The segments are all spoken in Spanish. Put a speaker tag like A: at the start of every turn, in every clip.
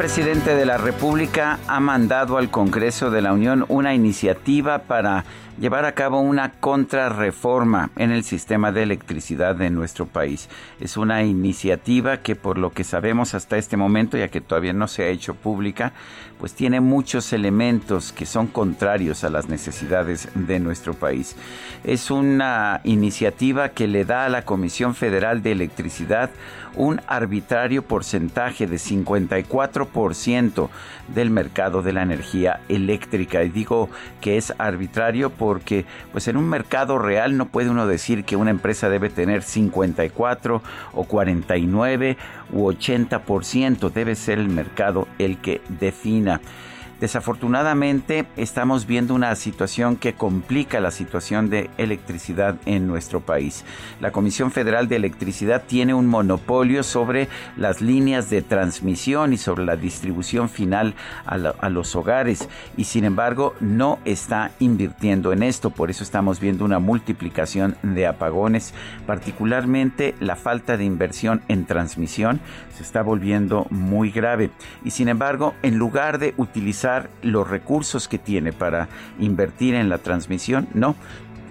A: Presidente de la República ha mandado al Congreso de la Unión una iniciativa para llevar a cabo una contrarreforma en el sistema de electricidad de nuestro país. Es una iniciativa que por lo que sabemos hasta este momento, ya que todavía no se ha hecho pública, pues tiene muchos elementos que son contrarios a las necesidades de nuestro país. Es una iniciativa que le da a la Comisión Federal de Electricidad un arbitrario porcentaje de 54% del mercado de la energía eléctrica. Y digo que es arbitrario porque pues en un mercado real no puede uno decir que una empresa debe tener 54 o 49 u 80%. Debe ser el mercado el que defina. Desafortunadamente estamos viendo una situación que complica la situación de electricidad en nuestro país. La Comisión Federal de Electricidad tiene un monopolio sobre las líneas de transmisión y sobre la distribución final a, los hogares y sin embargo no está invirtiendo en esto. Por eso estamos viendo una multiplicación de apagones, particularmente la falta de inversión en transmisión se está volviendo muy grave. Y sin embargo, en lugar de utilizar los recursos que tiene para invertir en la transmisión, no,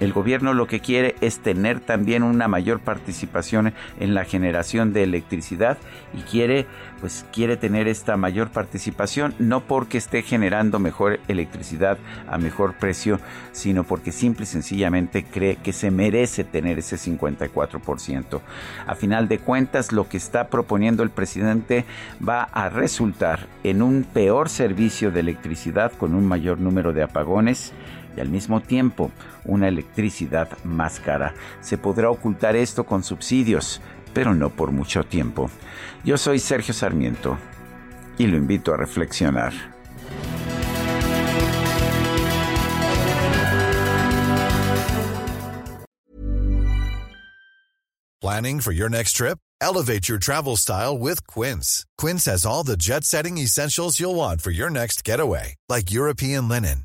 A: el gobierno lo que quiere es tener también una mayor participación en la generación de electricidad y quiere pues quiere tener esta mayor participación no porque esté generando mejor electricidad a mejor precio, sino porque simple y sencillamente cree que se merece tener ese 54%. A final de cuentas, lo que está proponiendo el presidente va a resultar en un peor servicio de electricidad con un mayor número de apagones y al mismo tiempo una electricidad más cara. Se podrá ocultar esto con subsidios, pero no por mucho tiempo. Yo soy Sergio Sarmiento y lo invito a reflexionar.
B: Planning for your next trip? Elevate your travel style with Quince. Quince has all the jet setting essentials you'll want for your next getaway, like European linen